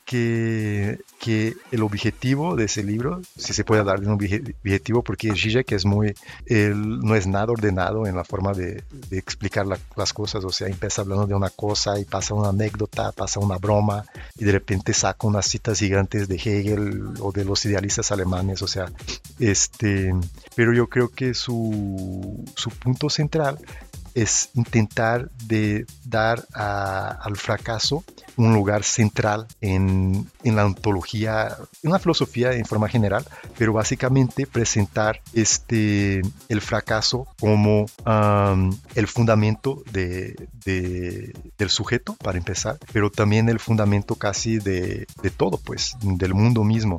que, que el objetivo de ese libro, si se puede hablar de un objetivo, porque Zizek es muy, él no es nada ordenado en la forma de, de explicar las cosas, o sea, empieza hablando de una cosa y pasa una anécdota, pasa una broma y de repente saca unas citas gigantes de Hegel o de los idealistas alemanes, o sea, este, pero yo creo que su, su punto central es intentar de, dar al fracaso un lugar central en, la ontología, en la filosofía en forma general, pero básicamente presentar este, el fracaso como el fundamento de, del sujeto, para empezar, pero también el fundamento casi de, todo, pues, del mundo mismo.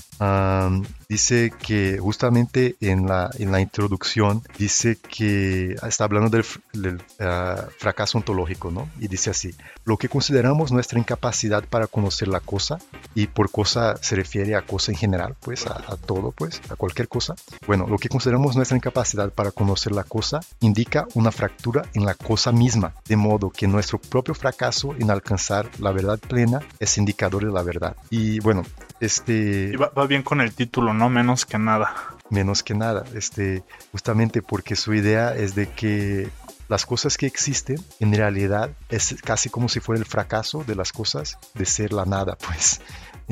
dice que justamente en la, en la introducción dice que está hablando del, ah, fracaso ontológico, ¿no? Y dice así, lo que consideramos nuestra incapacidad para conocer la cosa, y por cosa se refiere a cosa en general, pues, a, a todo, pues, a cualquier cosa. Bueno, lo que consideramos nuestra incapacidad para conocer la cosa indica una fractura en la cosa misma, de modo que nuestro propio fracaso en alcanzar la verdad plena es indicador de la verdad. Y bueno, este...
va, va, bien con el título, no menos que nada.
Menos que nada, este, justamente porque su idea es de que las cosas que existen en realidad es casi como si fuera el fracaso de las cosas de ser la nada, pues.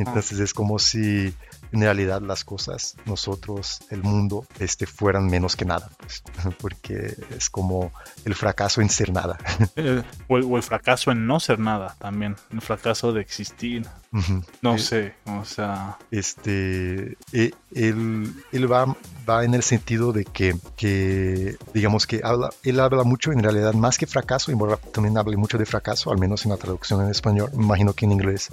Entonces es como si en realidad las cosas, nosotros, el mundo, este, fueran menos que nada, pues, porque es como el fracaso en ser nada.
Eh, o, el, fracaso en no ser nada también, el fracaso de existir. No eh, sé, o sea...
Este, eh, él, él va, va en el sentido de que, que, digamos que habla, él habla mucho, en realidad, más que fracaso, y también habla mucho de fracaso, al menos en la traducción en español, imagino que en inglés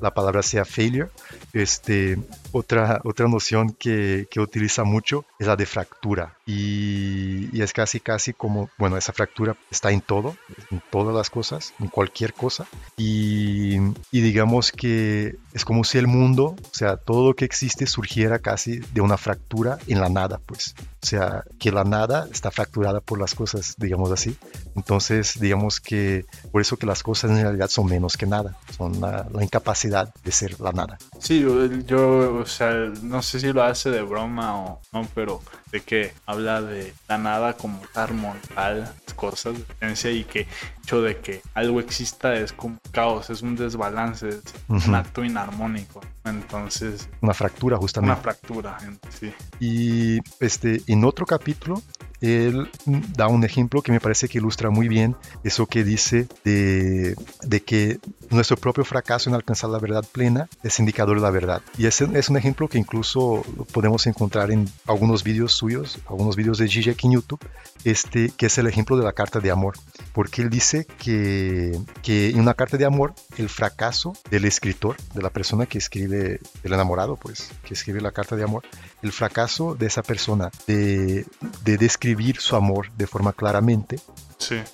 la palabra sea failure. Este, otra, otra noción que, que utiliza mucho es la de fractura. Y, es casi, casi como, bueno, esa fractura está en todo, en todas las cosas, en cualquier cosa. Y, y digamos que es como si el mundo, o sea, todo lo que existe surgiera casi de una fractura en la nada, pues. O sea, que la nada está fracturada por las cosas, digamos así. Entonces, digamos que por eso que las cosas en realidad son menos que nada, son la, incapacidad de ser la nada.
Sí, yo, yo, o sea, no sé si lo hace de broma o no, pero de que habla de la nada como estar mortal, cosas, y que hecho de que algo exista es como caos, es un desbalance, es un acto inarmónico. Entonces.
Una fractura, justamente.
Una fractura, sí.
Y este, en otro capítulo, él da un ejemplo que me parece que ilustra muy bien eso que dice de, de que nuestro propio fracaso en alcanzar la verdad plena es indicador de la verdad. Y ese es un ejemplo que incluso podemos encontrar en algunos vídeos suyos, algunos vídeos de Zizek en YouTube, este, que es el ejemplo de la carta de amor. Porque él dice que, que en una carta de amor, el fracaso del escritor, de la persona que escribe, del enamorado, pues, que escribe la carta de amor, el fracaso de esa persona de, de describir su amor de forma claramente,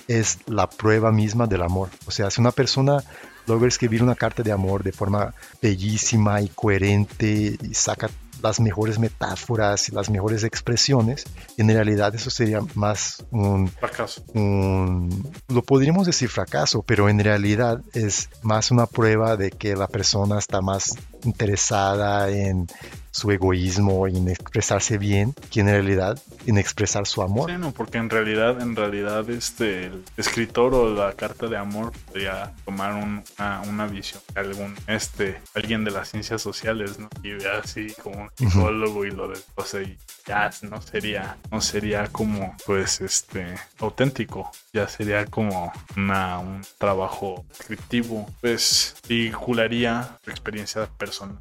es la prueba misma del amor. O sea, si una persona logra escribir una carta de amor de forma bellísima y coherente y saca las mejores metáforas y las mejores expresiones, en realidad eso sería más un
fracaso.
lo podríamos decir fracaso, pero en realidad es más una prueba de que la persona está más interesada en su egoísmo y en expresarse bien que en realidad en expresar su amor.
Sí, no, porque en realidad, en realidad este el escritor o la carta de amor podría tomar una, visión de algún este alguien de las ciencias sociales, ¿no? Y ve así como un psicólogo y lo de o sea, y ya no sería no sería como pues este auténtico, ya sería como una, un trabajo descriptivo, pues vincularía su experiencia personal.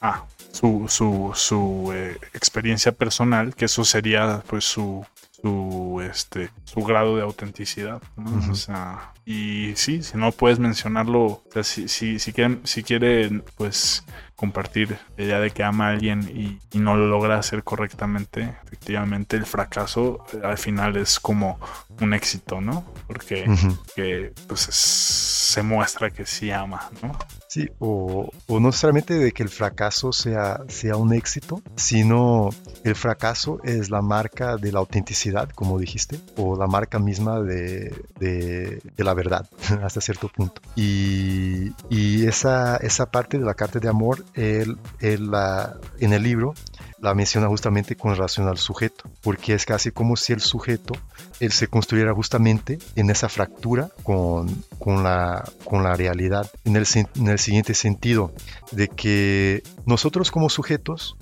Ah, su, su, su eh, experiencia personal, que eso sería pues su, su, este, su grado de autenticidad. O sea, y sí, si no puedes mencionarlo, o sea, si, si, si, quieren, si quieren, pues compartir la idea de que ama a alguien y, no lo logra hacer correctamente, efectivamente el fracaso eh, al final es como un éxito, ¿no? Porque que, pues se muestra que sí ama, ¿no?
Sí, o, o, no necesariamente de que el fracaso sea, sea un éxito, sino el fracaso es la marca de la autenticidad, como dijiste, o la marca misma de, de, de la verdad, hasta cierto punto. Y, y, esa, esa parte de la carta de amor, él, él la, en el libro la menciona justamente con relación al sujeto, porque es casi como si el sujeto, él se construyera justamente en esa fractura con, con, la, con la realidad, en el, en el siguiente sentido, de que nosotros como sujetos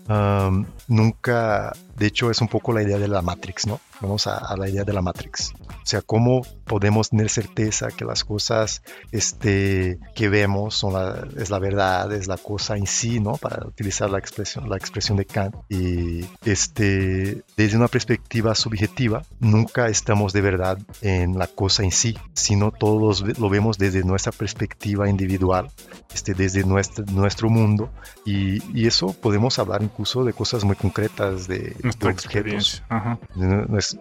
nunca, de hecho es un poco la idea de la Matrix, ¿no? Vamos a, la idea de la Matrix. O sea, cómo podemos tener certeza que las cosas este, que vemos son la, es la verdad, es la cosa en sí, ¿no? Para utilizar la expresión, la expresión de Kant. Y este, desde una perspectiva subjetiva, nunca estamos de verdad en la cosa en sí, sino todos lo vemos desde nuestra perspectiva individual, este, desde nuestro, nuestro mundo. Y, y eso podemos hablar incluso de cosas muy concretas, de,
nuestra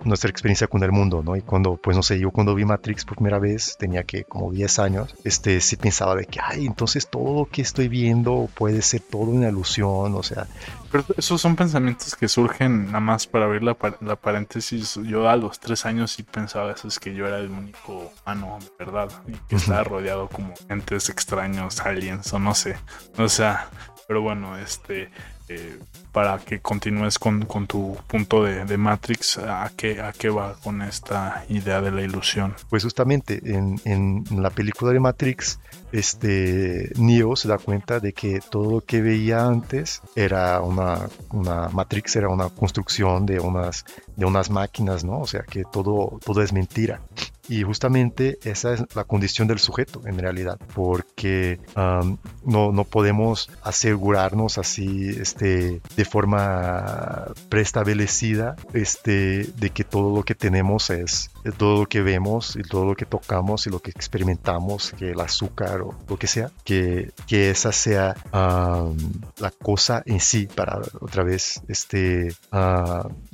nuestra experiencia con el mundo, ¿no? Y cuando, pues no sé, yo cuando vi Matrix por primera vez, tenía que como 10 años, este, sí pensaba de que, ay, entonces todo lo que estoy viendo puede ser todo una ilusión, o sea.
Pero esos son pensamientos que surgen nada más para ver la, la paréntesis. Yo a los 3 años sí pensaba eso, es que yo era el único humano, ¿verdad? Y que estaba rodeado como entes extraños, aliens o no sé. O sea, pero bueno, este, eh, para que continúes con, tu punto de, Matrix, ¿a qué, ¿a qué va con esta idea de la ilusión?
Pues justamente en, la película de Matrix, este Neo se da cuenta de que todo lo que veía antes era una, una Matrix, era una construcción de unas, de unas máquinas, ¿no? O sea que todo, todo es mentira. Y justamente esa es la condición del sujeto en realidad, porque no, no, podemos asegurarnos así este, de forma preestablecida este, de que todo lo que tenemos es, todo lo que vemos y todo lo que tocamos y lo que experimentamos, que el azúcar o lo que sea, que, que esa sea la cosa en sí para otra vez este,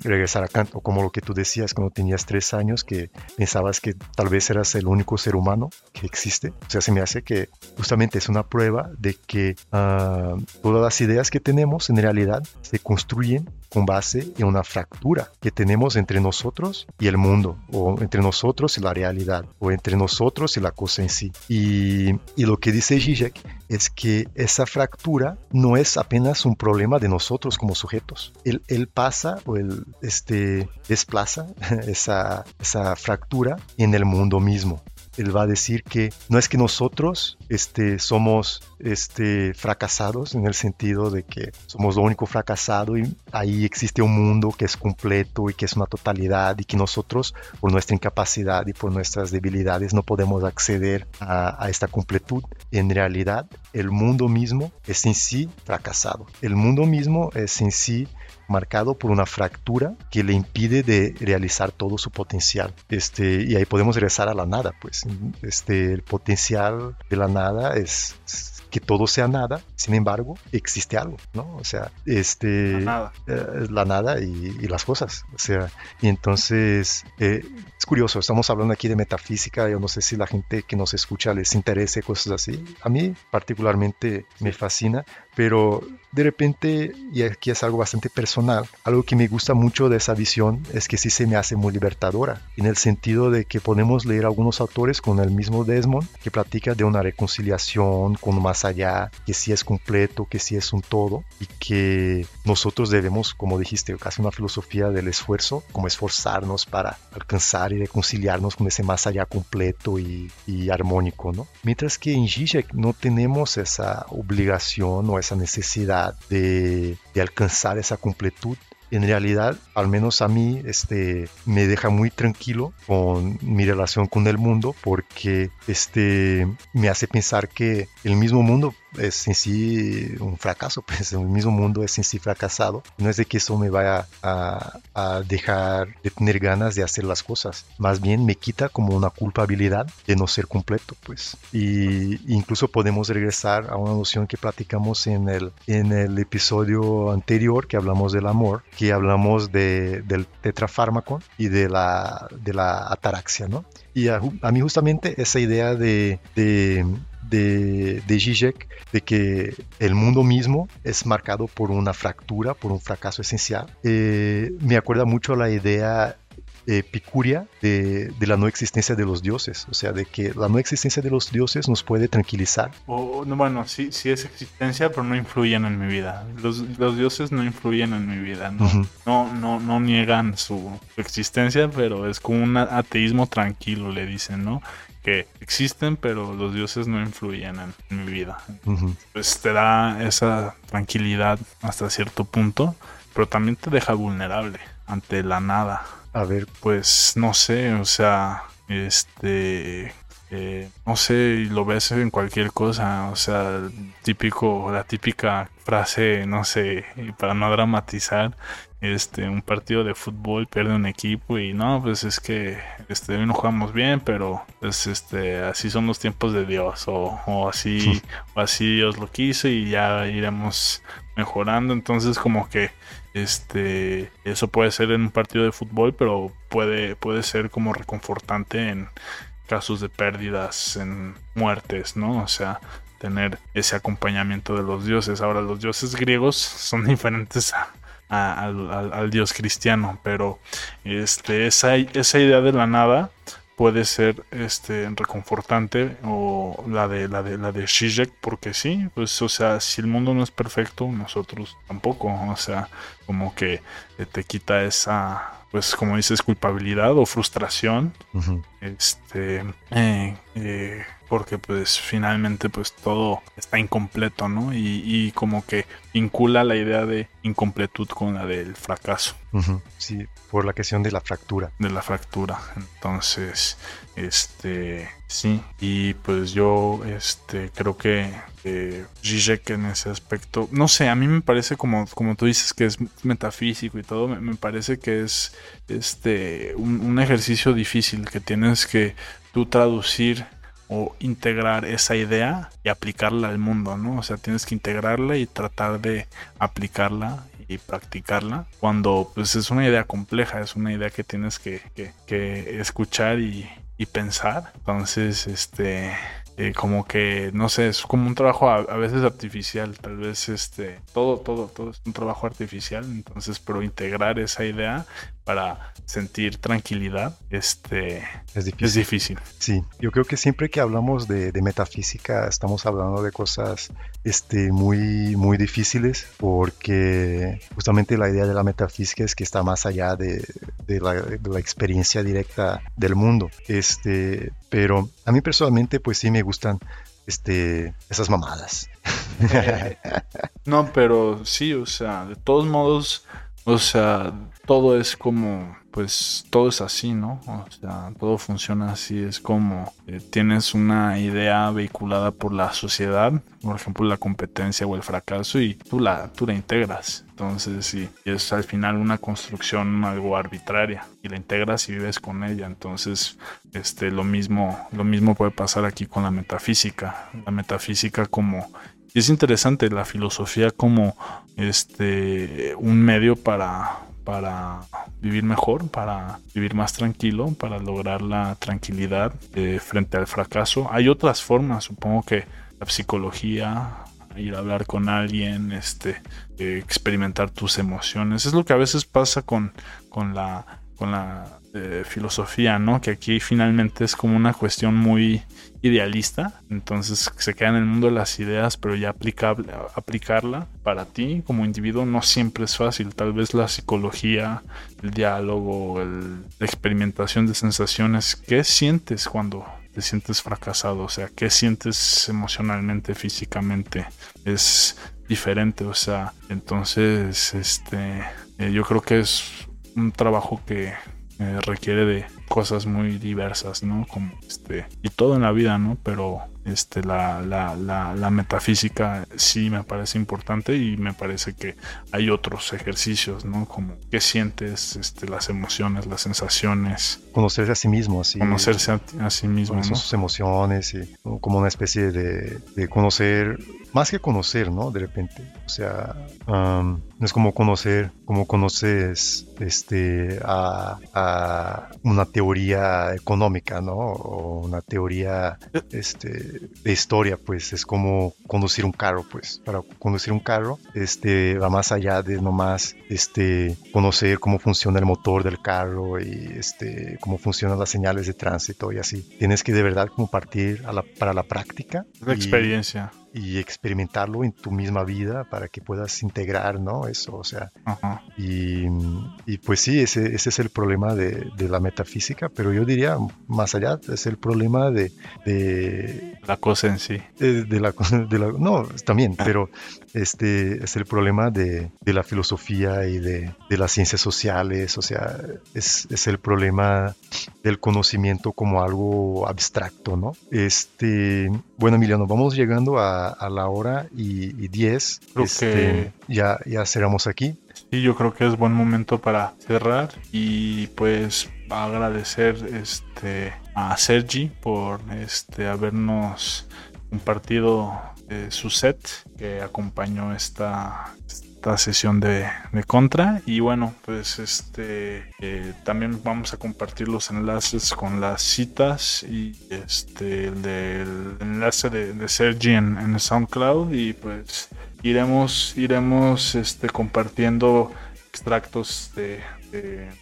regresar a Kant, o como lo que tú decías cuando tenías tres años, que pensabas que tal vez eras el único ser humano que existe. O sea, se me hace que justamente es una prueba de que ah, todas las ideas que tenemos en realidad se construyen con base en una fractura que tenemos entre nosotros y el mundo, o entre nosotros y la realidad, o entre nosotros y la cosa en sí. Y, lo que dice Zizek es que esa fractura no es apenas un problema de nosotros como sujetos. Él, él pasa o él este, desplaza esa, esa fractura en el mundo mismo él va a decir que no es que nosotros este, somos este, fracasados en el sentido de que somos lo único fracasado y ahí existe un mundo que es completo y que es una totalidad y que nosotros por nuestra incapacidad y por nuestras debilidades no podemos acceder a, a esta completud. En realidad el mundo mismo es en sí fracasado. El mundo mismo es en sí marcado por una fractura que le impide de realizar todo su potencial. Este, y ahí podemos regresar a la nada, pues. Este, el potencial de la nada es que todo sea nada, sin embargo, existe algo, ¿no? O sea, este, la nada, eh, la nada y, las cosas, o sea, y entonces eh, es curioso, estamos hablando aquí de metafísica, yo no sé si la gente que nos escucha les interese cosas así, a mí particularmente me fascina, pero de repente, y aquí es algo bastante personal, algo que me gusta mucho de esa visión es que sí se me hace muy libertadora, en el sentido de que podemos leer algunos autores con el mismo Desmond, que platica de una reconciliación con más allá, que sí es completo, que sí es un todo, y que nosotros debemos, como dijiste, casi una filosofía del esfuerzo, como esforzarnos para alcanzar y reconciliarnos con ese más allá completo y, armónico, ¿no? Mientras que en Zizek no tenemos esa obligación o esa necesidad de, de alcanzar esa completud. En realidad, al menos a mí, este, me deja muy tranquilo con mi relación con el mundo porque este, me hace pensar que el mismo mundo es en sí un fracaso, pues el mismo mundo es en sí fracasado. No es de que eso me vaya a, dejar de tener ganas de hacer las cosas, más bien me quita como una culpabilidad de no ser completo, pues. Y incluso podemos regresar a una noción que platicamos en el, en el episodio anterior que hablamos del amor, que hablamos de, del tetrafármaco y de la, de la ataraxia, ¿no? Y a, mí justamente esa idea de, de de, de Zizek de que el mundo mismo es marcado por una fractura, por un fracaso esencial. Eh, me acuerda mucho la idea eh, picuria de, de, la no existencia de los dioses, o sea, de que la no existencia de los dioses nos puede tranquilizar.
O, bueno, sí, sí es existencia, pero no influyen en mi vida. Los, los dioses no influyen en mi vida, no, no, no, no, niegan su, existencia, pero es como un ateísmo tranquilo, le dicen, ¿no? Que existen, pero los dioses no influyen en, mi vida. Pues te da esa tranquilidad hasta cierto punto, pero también te deja vulnerable ante la nada.
A ver,
pues no sé, o sea, este, eh, no sé, lo ves en cualquier cosa, o sea, típico, la típica frase, no sé, para no dramatizar, este, un partido de fútbol pierde un equipo y no, pues es que este, hoy no jugamos bien, pero pues este, así son los tiempos de Dios o, así, o así Dios lo quiso y ya iremos mejorando. Entonces como que este, eso puede ser en un partido de fútbol, pero puede, puede ser como reconfortante en casos de pérdidas, en muertes, ¿no? O sea, tener ese acompañamiento de los dioses. Ahora, los dioses griegos son diferentes a, al, dios cristiano, pero este, esa, esa idea de la nada puede ser este reconfortante o la de la de la de Zizek porque sí pues o sea si el mundo no es perfecto nosotros tampoco o sea como que te quita esa pues como dices culpabilidad o frustración este eh, eh, porque pues finalmente pues todo está incompleto, ¿no? Y, como que vincula la idea de incompletud con la del fracaso.
Sí, por la cuestión de la fractura.
De la fractura. Entonces, este, sí, y pues yo, este, creo que eh, Zizek en ese aspecto, no sé, a mí me parece como, como tú dices que es metafísico y todo, me, parece que es, este, un, un ejercicio difícil que tienes que tú traducir o integrar esa idea y aplicarla al mundo, ¿no? O sea, tienes que integrarla y tratar de aplicarla y practicarla cuando pues es una idea compleja, es una idea que tienes que, que, escuchar y, pensar. Entonces, este, eh, como que, no sé, es como un trabajo a, veces artificial, tal vez este, todo, todo, todo es un trabajo artificial, entonces, pero integrar esa idea para sentir tranquilidad, este, es difícil.
Sí, yo creo que siempre que hablamos de, metafísica estamos hablando de cosas este, muy, muy difíciles porque justamente la idea de la metafísica es que está más allá de, la, de la, experiencia directa del mundo. Este, pero a mí personalmente pues sí me gustan este, esas mamadas.
no, pero sí, o sea, de todos modos, o sea, todo es como pues todo es así, ¿no? O sea, todo funciona así, es como eh, tienes una idea vehiculada por la sociedad, por ejemplo la competencia o el fracaso y tú la, tú la integras. Entonces, sí, es al final una construcción algo arbitraria y la integras y vives con ella. Entonces, este, lo mismo, lo mismo puede pasar aquí con la metafísica. La metafísica como y es interesante la filosofía como este un medio para para vivir mejor, para vivir más tranquilo, para lograr la tranquilidad eh, frente al fracaso. Hay otras formas, supongo que la psicología, ir a hablar con alguien, este, eh, experimentar tus emociones. Es lo que a veces pasa con, con la, con la filosofía, ¿no? Que aquí finalmente es como una cuestión muy idealista, entonces se queda en el mundo de las ideas, pero ya aplicable, aplicarla para ti como individuo no siempre es fácil. Tal vez la psicología, el diálogo, la experimentación de sensaciones, ¿qué sientes cuando te sientes fracasado? O sea, ¿qué sientes emocionalmente, físicamente? Es diferente, o sea, entonces, este, eh, yo creo que es un trabajo que eh, requiere de cosas muy diversas, ¿no? Como este, y todo en la vida, ¿no? Pero este, la, la, la, metafísica sí me parece importante y me parece que hay otros ejercicios, ¿no? Como qué sientes, este, las emociones, las sensaciones.
Conocerse a sí mismo, así.
Conocerse a, sí mismo, ¿no?
Sus emociones y como una especie de, de conocer más que conocer, ¿no? De repente. O sea, no es como conocer, como conoces este, a, a una teoría económica, ¿no? O una teoría este, de historia, pues es como conducir un carro, pues para conducir un carro este, va más allá de nomás este, conocer cómo funciona el motor del carro y este, cómo funcionan las señales de tránsito y así. Tienes que de verdad como partir a la, para la práctica.
La experiencia
y experimentarlo en tu misma vida para que puedas integrar, ¿no? Eso, o sea. Y, y, pues sí, ese, ese es el problema de, de, la metafísica, pero yo diría, más allá, es el problema de... de
la cosa en sí.
De, la, de la, no, también, ah. pero este es el problema de, de la filosofía y de, de, las ciencias sociales, o sea, es, es el problema del conocimiento como algo abstracto, ¿no? Este, bueno, Emiliano, vamos llegando a a, la hora y, 10. Este, ya, ya cerramos aquí.
Sí, yo creo que es buen momento para cerrar y pues agradecer este a Sergi por este habernos compartido eh, su set que acompañó esta, sesión de, contra. Y bueno pues este eh, también vamos a compartir los enlaces con las citas y este el del enlace de, Sergi en, SoundCloud. Y pues iremos iremos este compartiendo extractos de,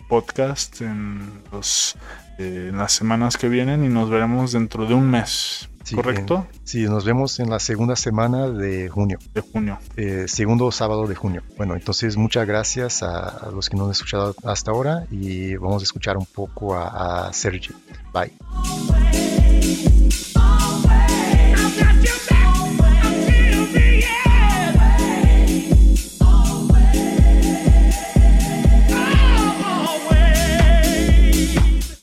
podcast en los eh, en las semanas que vienen y nos veremos dentro de un mes ¿Correcto?
Sí, nos vemos en la segunda semana de junio.
De junio.
Eh, segundo sábado de junio. Bueno, entonces muchas gracias a, los que nos han escuchado hasta ahora y vamos a escuchar un poco a Sergi. Bye.